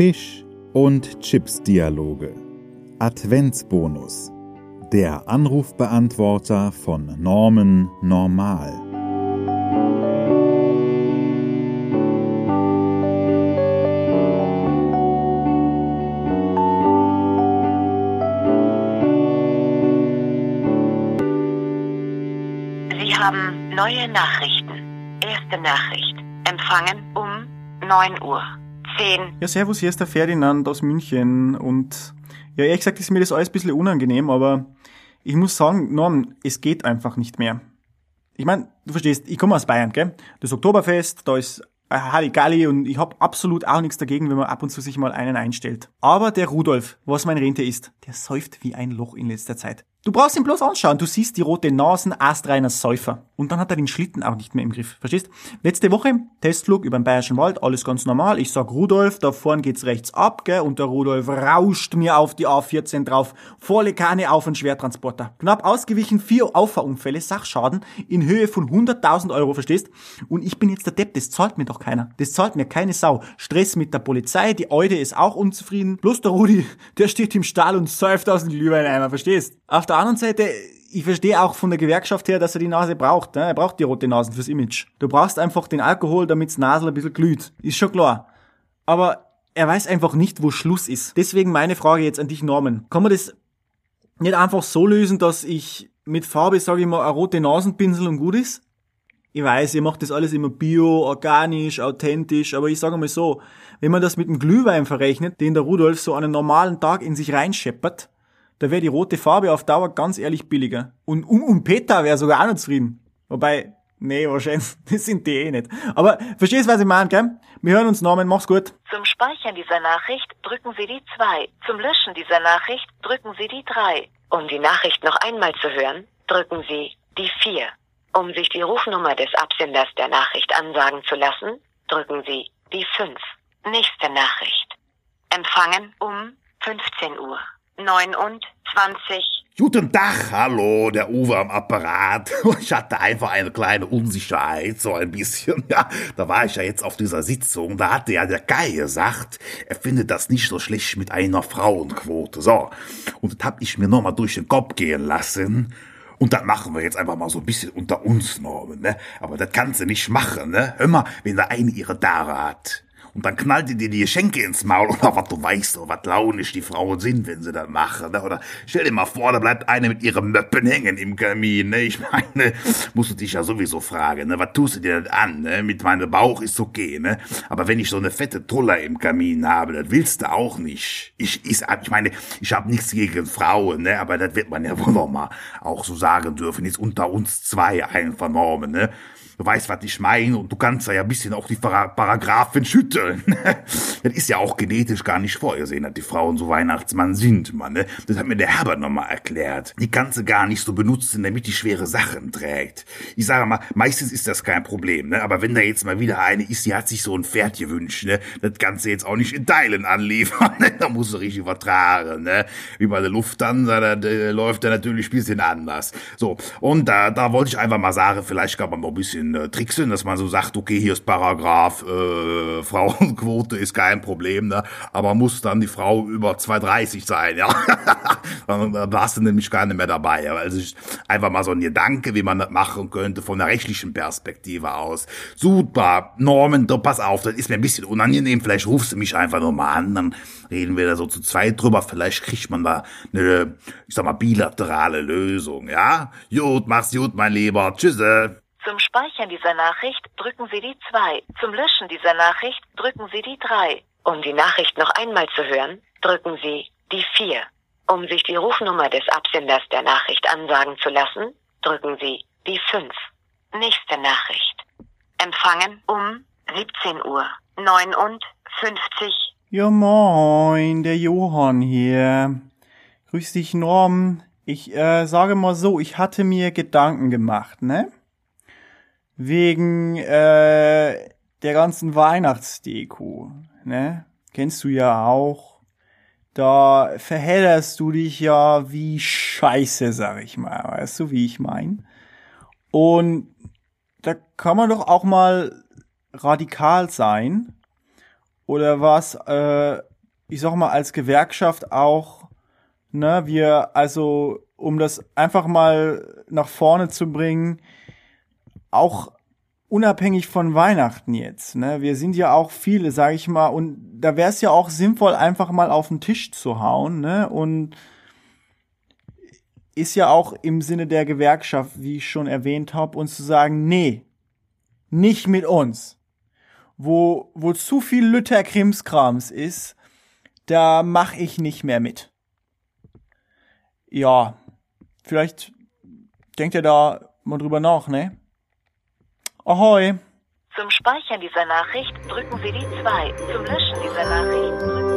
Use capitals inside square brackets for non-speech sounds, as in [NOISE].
Fisch und Chips Dialoge. Adventsbonus. Der Anrufbeantworter von Norman Normal. Sie haben neue Nachrichten. Erste Nachricht. Empfangen um 9 Uhr. 10. Ja, servus, hier ist der Ferdinand aus München und ja, ehrlich gesagt ist mir das alles ein bisschen unangenehm, aber ich muss sagen, Norm, es geht einfach nicht mehr. Ich meine, du verstehst, ich komme aus Bayern, gell? Das Oktoberfest, da ist Halligalli und ich habe absolut auch nichts dagegen, wenn man ab und zu sich mal einen einstellt. Aber der Rudolf, was mein Rente ist, der säuft wie ein Loch in letzter Zeit. Du brauchst ihn bloß anschauen. Du siehst die rote Nasen, astreiner Säufer. Und dann hat er den Schlitten auch nicht mehr im Griff. Verstehst? Letzte Woche, Testflug über den Bayerischen Wald, alles ganz normal. Ich sag Rudolf, da vorn geht's rechts ab, gell? Und der Rudolf rauscht mir auf die A14 drauf. Volle Kanne auf einen Schwertransporter. Knapp ausgewichen, vier Auffahrunfälle, Sachschaden in Höhe von 100.000 Euro, verstehst? Und ich bin jetzt der Depp, das zahlt mir doch keiner. Das zahlt mir keine Sau. Stress mit der Polizei, die Eude ist auch unzufrieden. Bloß der Rudi, der steht im Stall und säuft aus dem Glühweineimer, verstehst? Auf der anderen Seite, ich verstehe auch von der Gewerkschaft her, dass er die Nase braucht. Ne? Er braucht die rote Nasen fürs Image. Du brauchst einfach den Alkohol, damit's Nasel ein bisschen glüht. Ist schon klar. Aber er weiß einfach nicht, wo Schluss ist. Deswegen meine Frage jetzt an dich, Norman. Kann man das nicht einfach so lösen, dass ich mit Farbe, sage ich mal, eine rote Nasenpinsel und gut ist? Ich weiß, ihr macht das alles immer bio, organisch, authentisch, aber ich sage mal so, wenn man das mit dem Glühwein verrechnet, den der Rudolf so einen normalen Tag in sich reinscheppert, da wäre die rote Farbe auf Dauer ganz ehrlich billiger. Und, und, und Peter wäre sogar auch noch zufrieden. Wobei, nee, wahrscheinlich, [LAUGHS] das sind die eh nicht. Aber verstehst, was ich meine, gell? Wir hören uns, Norman, mach's gut. Zum Speichern dieser Nachricht drücken Sie die 2. Zum Löschen dieser Nachricht drücken Sie die 3. Um die Nachricht noch einmal zu hören, drücken Sie die 4. Um sich die Rufnummer des Absenders der Nachricht ansagen zu lassen, drücken Sie die 5. Nächste Nachricht. Empfangen um 15 Uhr. 29. Guten Tag, hallo, der Uwe am Apparat. [LAUGHS] Ich hatte einfach eine kleine Unsicherheit, so ein bisschen. Ja, da war ich ja jetzt auf dieser Sitzung, da hatte ja der Guy gesagt, er findet das nicht so schlecht mit einer Frauenquote. So, und das hab ich mir nochmal durch den Kopf gehen lassen. Und das machen wir jetzt einfach mal so ein bisschen unter uns, Norman, ne? Aber das kannst du nicht machen, ne? Hör mal, wenn da eine ihre Dare hat. Und dann knallt ihr dir die Geschenke ins Maul [LAUGHS] oder was du weißt, oder was launisch die Frauen sind, wenn sie das machen. Ne? Oder stell dir mal vor, da bleibt eine mit ihrem Möppen hängen im Kamin. Ne? Ich meine, [LAUGHS] musst du dich ja sowieso fragen, ne? was tust du dir das an? Ne? Mit meinem Bauch ist okay, ne? Aber wenn ich so eine fette Tuller im Kamin habe, das willst du auch nicht. Ich, ich, ich meine, ich habe nichts gegen Frauen, ne? aber das wird man ja [LAUGHS] wohl noch mal auch so sagen dürfen. Jetzt unter uns zwei einfach Normen, ne? Du weißt, was ich meine, und du kannst da ja ein bisschen auch die Para Paragraphen schütteln. [LAUGHS] das ist ja auch genetisch gar nicht vorgesehen, dass die Frauen so Weihnachtsmann sind, Mann. Ne? Das hat mir der Herbert nochmal erklärt. Die kannst du gar nicht so benutzen, damit die schwere Sachen trägt. Ich sage mal, meistens ist das kein Problem, ne? aber wenn da jetzt mal wieder eine ist, die hat sich so ein Pferd gewünscht, ne? das kannst du jetzt auch nicht in Teilen anliefern. [LAUGHS] Ne? Da musst du richtig vertragen. Ne? Wie bei der Lufthansa, da, da läuft der natürlich ein bisschen anders. So, und da, da wollte ich einfach mal sagen, vielleicht kann man noch ein bisschen äh, tricksen, dass man so sagt, okay, hier ist Paragraph, äh, Frauenquote ist kein Problem, ne? aber muss dann die Frau über 2,30 sein, ja. [LAUGHS] dann da warst du nämlich gar nicht mehr dabei. Also ich, einfach mal so ein Gedanke, wie man das machen könnte von der rechtlichen Perspektive aus. Super, Norman, du, pass auf, das ist mir ein bisschen unangenehm, vielleicht rufst du mich einfach nochmal an, dann reden wir da so zu zweit drüber, vielleicht kriegt man da eine, ich sag mal, bilaterale Lösung, ja? Gut, mach's gut, mein Lieber, tschüsse. Zum Speichern dieser Nachricht drücken Sie die 2. Zum Löschen dieser Nachricht drücken Sie die 3. Um die Nachricht noch einmal zu hören, drücken Sie die 4. Um sich die Rufnummer des Absenders der Nachricht ansagen zu lassen, drücken Sie die 5. Nächste Nachricht. Empfangen um 17 Uhr 59. Ja moin, der Johann hier. Grüß dich, Norm. Ich äh, sage mal so, ich hatte mir Gedanken gemacht, ne? Wegen äh, der ganzen Weihnachtsdeko, ne? Kennst du ja auch. Da verhedderst du dich ja wie Scheiße, sag ich mal. Weißt du, wie ich mein? Und da kann man doch auch mal radikal sein oder was äh, ich sag mal, als Gewerkschaft auch, ne, wir, also, um das einfach mal nach vorne zu bringen, auch unabhängig von Weihnachten jetzt, ne, wir sind ja auch viele, sag ich mal, und da wäre es ja auch sinnvoll, einfach mal auf den Tisch zu hauen, ne, und ist ja auch im Sinne der Gewerkschaft, wie ich schon erwähnt habe, uns zu sagen, nee, nicht mit uns. Wo, wo zu viel Lütter Krimskrams ist, da mach ich nicht mehr mit. Ja, vielleicht denkt ihr da mal drüber nach, ne? Ahoi! Zum Speichern dieser Nachricht drücken Sie die 2. Zum Löschen dieser Nachricht drücken